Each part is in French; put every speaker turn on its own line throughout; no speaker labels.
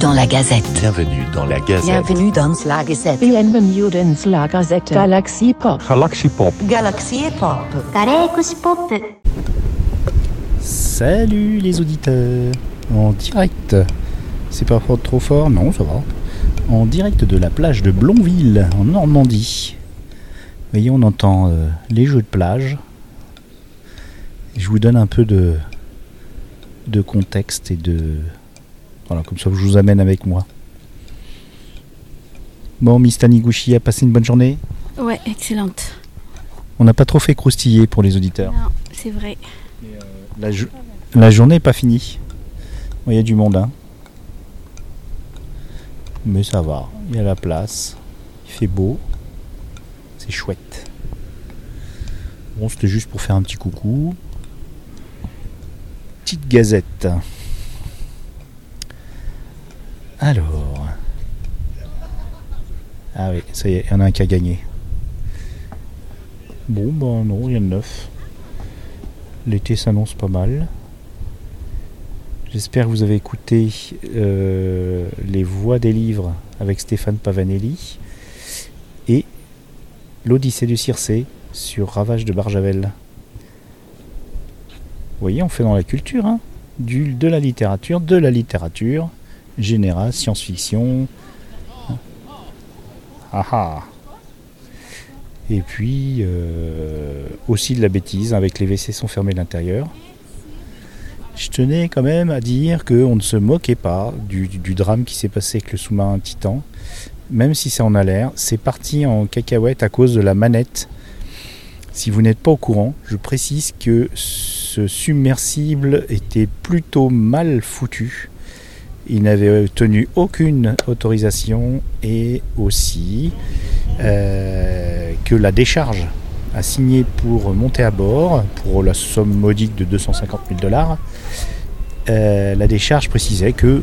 Bienvenue dans la Gazette.
Bienvenue dans la Gazette.
Bienvenue dans la Gazette. Galaxy Pop.
Galaxy Pop.
Galaxy Pop.
Galaxy Pop.
Salut les auditeurs. En direct. C'est parfois trop fort, non ça va. En direct de la plage de Blonville, en Normandie. Voyez, on entend euh, les jeux de plage. Je vous donne un peu de, de contexte et de, voilà, comme ça je vous amène avec moi. Bon, Miss Taniguchi a passé une bonne journée
Ouais, excellente.
On n'a pas trop fait croustiller pour les auditeurs.
Non, c'est vrai.
La, jo- la journée n'est pas finie. Bon, Il y a du monde, hein. Mais ça va. Il y a la place. Il fait beau. C'est chouette. Bon, c'était juste pour faire un petit coucou. Petite gazette. Alors. Ah oui, ça y est, il y en a un qui a gagné. Bon, ben non, rien de neuf. L'été s'annonce pas mal. J'espère que vous avez écouté euh, les voix des livres avec Stéphane Pavanelli et l'Odyssée du Circé sur Ravage de Barjavel. Vous voyez, on fait dans la culture, hein du, de la littérature, de la littérature générale, science-fiction. Ah ah et puis euh, aussi de la bêtise avec les WC sont fermés de l'intérieur. Je tenais quand même à dire qu'on ne se moquait pas du, drame qui s'est passé avec le sous-marin Titan. Même si ça en a l'air, c'est parti en cacahuète à cause de la manette. Si vous n'êtes pas au courant, je précise que ce submersible était plutôt mal foutu. Il n'avait tenu aucune autorisation et aussi euh, que la décharge a signé pour monter à bord pour la somme modique de 250 000 dollars. Euh, la décharge précisait que euh,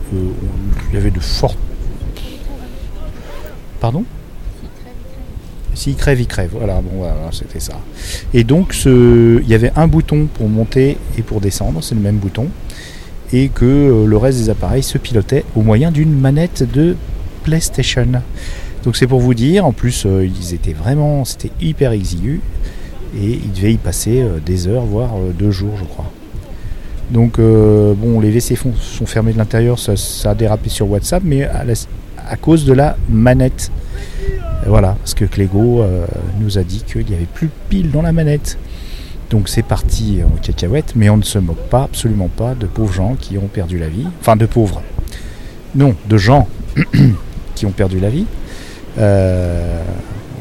il y avait de fortes. Pardon? S'il crève, il crève. Voilà, bon, voilà, c'était ça. Et donc, il y avait un bouton pour monter et pour descendre, c'est le même bouton. Et que euh, le reste des appareils se pilotait au moyen d'une manette de PlayStation. Donc c'est pour vous dire, en plus euh, ils étaient vraiment, c'était hyper exigu et ils devaient y passer euh, des heures, voire deux jours je crois. Donc bon, les WC sont fermés de l'intérieur, ça, a dérapé sur WhatsApp, mais à, cause de la manette. Et voilà, parce que Clégo nous a dit qu'il n'y avait plus de piles dans la manette. Donc c'est parti en cacahuète, mais on ne se moque pas, absolument pas, de pauvres gens qui ont perdu la vie. Enfin de pauvres. Non, de gens qui ont perdu la vie. Euh,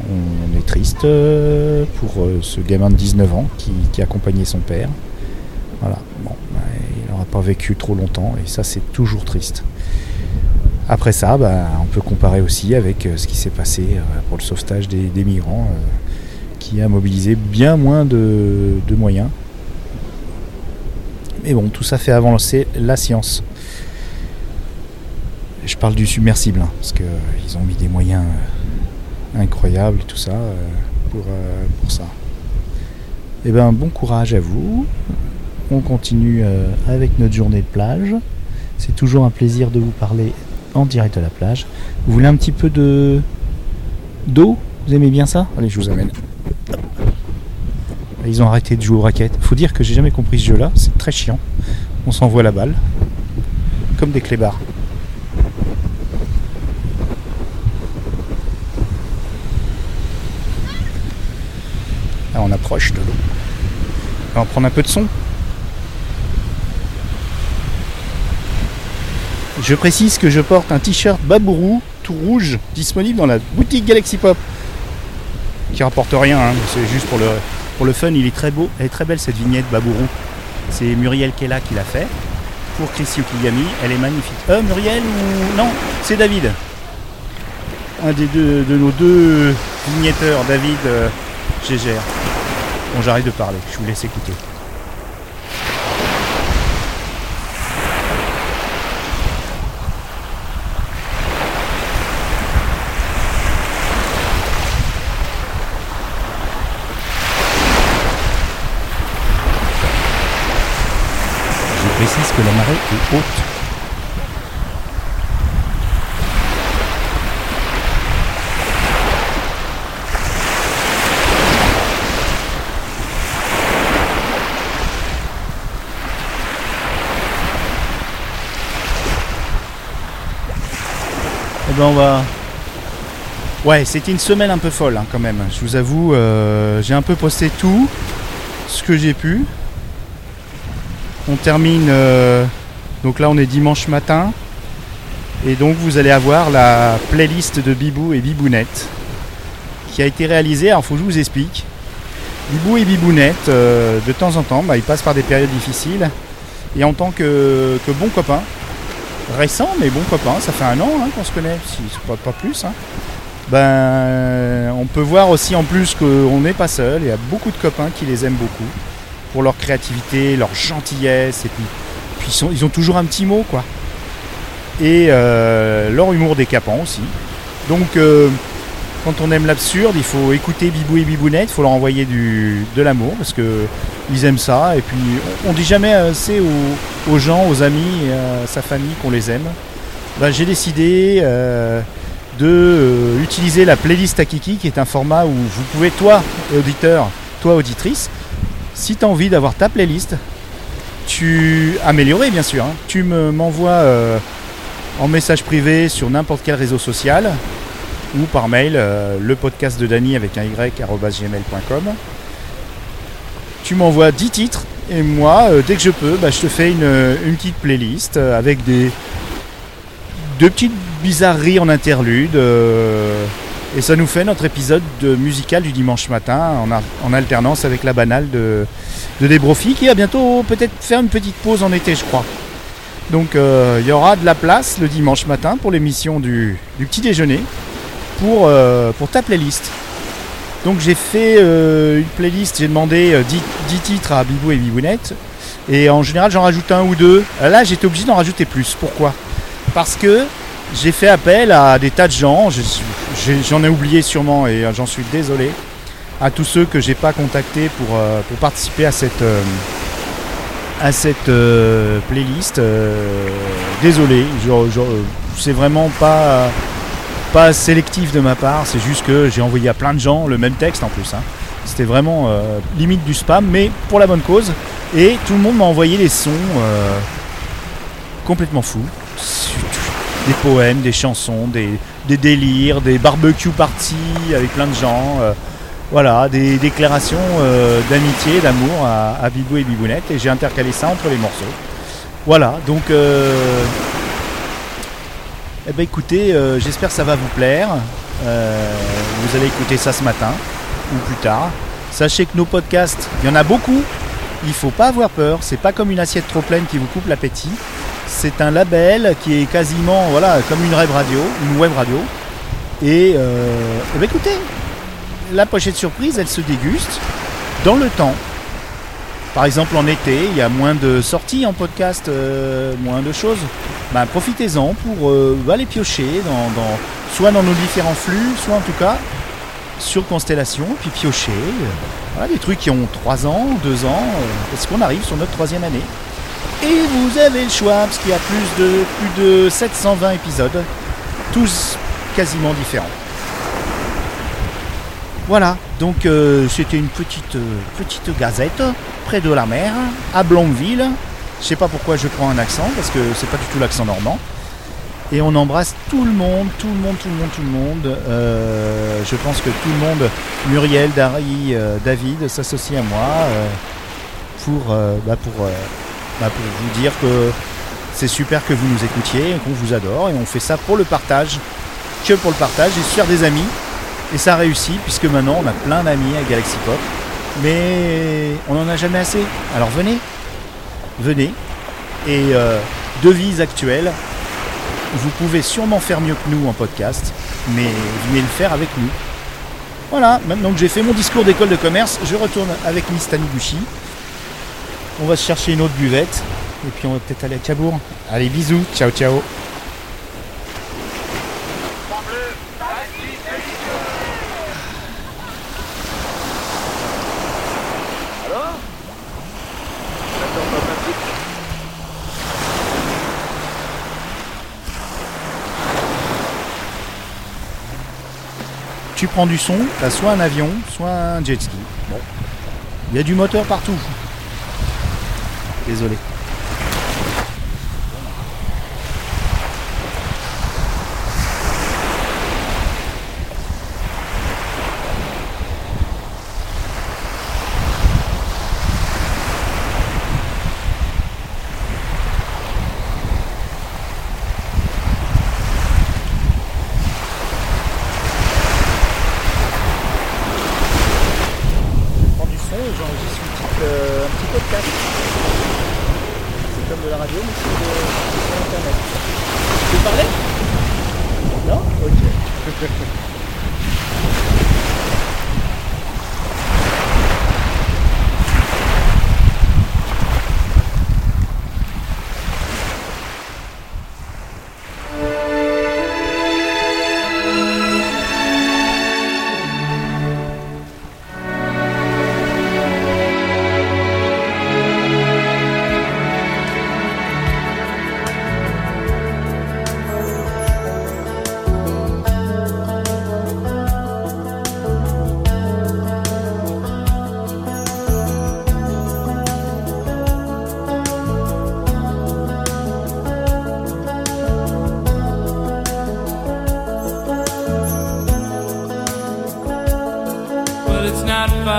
on est triste euh, pour euh, ce gamin de 19 ans qui, accompagnait son père. Voilà, bon, bah, il n'aura pas vécu trop longtemps et ça c'est toujours triste. Après ça, bah, on peut comparer aussi avec ce qui s'est passé pour le sauvetage des, migrants qui a mobilisé bien moins de, moyens. Mais bon, tout ça fait avancer la science. Je parle du submersible, hein, parce qu'ils ont mis des moyens euh, incroyables et tout ça euh, pour, euh, pour ça. Eh ben bon courage à vous. On continue euh, avec notre journée de plage. C'est toujours un plaisir de vous parler en direct de la plage. Vous voulez un petit peu de d'eau? Vous aimez bien ça? Allez, je vous amène. Ils ont arrêté de jouer aux raquettes. Faut dire que j'ai jamais compris ce jeu-là. C'est très chiant. On s'envoie la balle comme des clébards. Ah, on approche de l'eau. On va prendre un peu de son. Je précise que je porte un t-shirt Babourou tout rouge disponible dans la boutique Galaxy Pop. Qui rapporte rien, hein, c'est juste pour le, pour le fun. Il est très beau, elle est très belle cette vignette Babourou. C'est Muriel Kella qui l'a fait pour Chris Yukigami. Elle est magnifique. Euh, Muriel ou. Non, c'est David. Un des deux de nos deux vignetteurs, David euh, Gégère. Bon, j'arrête de parler, je vous laisse écouter. et haute. Eh ben on va... Ouais, c'était une semaine un peu folle hein, quand même. Je vous avoue, euh, j'ai un peu posté tout ce que j'ai pu. On termine. euh, donc là, on est dimanche matin. Et donc, vous allez avoir la playlist de Bibou et Bibounette qui a été réalisée. Alors, faut que je vous explique. Bibou et Bibounette, euh, de temps en temps, bah, ils passent par des périodes difficiles. Et en tant que, que bons copains, récents mais bons copains, ça fait un an hein, qu'on se connaît, si pas, pas plus. hein. Ben, on peut voir aussi en plus qu'on n'est pas seul. Il y a beaucoup de copains qui les aiment beaucoup pour leur créativité, leur gentillesse et puis, ils, ont toujours un petit mot quoi. Et euh, leur humour décapant aussi. Donc euh, quand on aime l'absurde, il faut écouter Bibou et Bibounette, il faut leur envoyer du, de l'amour parce que ils aiment ça. Et puis on, on dit jamais assez aux, gens, aux amis, à sa famille qu'on les aime. Ben, J'ai décidé euh, de euh, utiliser la playlist Akiki qui est un format où vous pouvez, toi auditeur, toi auditrice, si tu as envie d'avoir ta playlist, tu améliorée bien sûr, hein, tu me m'envoies euh, en message privé sur n'importe quel réseau social ou par mail euh, le podcast de Dany avec un y arobase gmail.com. Tu m'envoies 10 titres et moi, euh, dès que je peux, bah, je te fais une, une petite playlist avec des, deux petites bizarreries en interlude. Et ça nous fait notre épisode de musical du dimanche matin en, alternance avec la banale de, de Debrofi qui va bientôt peut-être faire une petite pause en été, je crois. Donc euh, il y aura de la place le dimanche matin pour l'émission du, petit déjeuner pour, euh, pour ta playlist. Donc j'ai fait euh, une playlist, j'ai demandé euh, 10, 10 titres à Bibou et Bibounette. Et en général j'en rajoute un ou deux. Là j'étais obligé d'en rajouter plus. Pourquoi? Parce que j'ai fait appel à des tas de gens, j'en ai oublié sûrement et euh, j'en suis désolé, à tous ceux que j'ai pas contactés pour, euh, pour participer à cette, euh, à cette playlist. désolé, c'est vraiment pas, pas sélectif de ma part, c'est juste que j'ai envoyé à plein de gens le même texte en plus. hein. C'était vraiment limite du spam, mais pour la bonne cause. Et tout le monde m'a envoyé des sons complètement fous. Des poèmes, des chansons, des, des délires, des barbecue parties avec plein de gens. euh, voilà, des déclarations euh, d'amitié, d'amour à, Bibou et Bibounette. Et j'ai intercalé ça entre les morceaux. Voilà, donc euh, eh ben écoutez, j'espère que ça va vous plaire. Vous allez écouter ça ce matin ou plus tard. Sachez que nos podcasts, il y en a beaucoup. Il faut pas avoir peur. C'est pas comme une assiette trop pleine qui vous coupe l'appétit. C'est un label qui est quasiment voilà comme une web radio, une web radio. Et euh, eh ben écoutez, la pochette surprise, elle se déguste dans le temps. Par exemple, en été, il y a moins de sorties en podcast, euh, moins de choses. Ben, profitez-en pour euh, aller piocher dans, soit dans nos différents flux, soit en tout cas sur Constellation, puis piocher. voilà, des trucs qui ont 3 ans, 2 ans, parce qu'on arrive sur notre troisième année. Et vous avez le choix, parce qu'il y a plus de, plus de 720 épisodes, tous quasiment différents. Voilà, donc euh, c'était une petite, euh, petite gazette près de la mer, à Blonville. Je sais pas pourquoi je prends un accent, parce que c'est pas du tout l'accent normand. Et on embrasse tout le monde, tout le monde, tout le monde, tout le monde. Euh, je pense que tout le monde, Muriel, Dari, David, s'associe à moi pour, bah, pour, bah, pour vous dire que c'est super que vous nous écoutiez, qu'on vous adore, et on fait ça pour le partage, que pour le partage, et se faire des amis. Et ça réussit, puisque maintenant on a plein d'amis à Galaxy Pop. Mais on n'en a jamais assez. Alors venez, venez. Et euh, devise actuelle, vous pouvez sûrement faire mieux que nous en podcast, mais venez le faire avec nous. Voilà, maintenant que j'ai fait mon discours d'école de commerce, je retourne avec Miss Taniguchi. On va se chercher une autre buvette, et puis on va peut-être aller à Cabourg. Allez, bisous, ciao ciao. Tu prends du son, t'as soit un avion, soit un jet ski. Bon. Il y a du moteur partout. Désolé.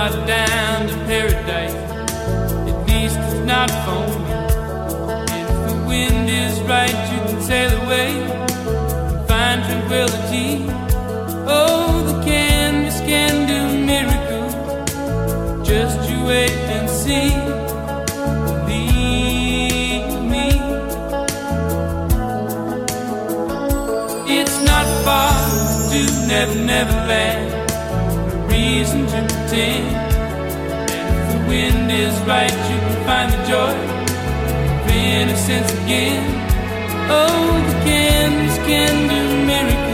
drive down to paradise. At least it's not for me. If the wind is right, you can sail away and find tranquility. Oh, the canvas can do miracles. Just you wait and see. never, never land. Reason to pretend, And if the wind is right, you can find the joy of innocence again. Oh, the candles can do miracles.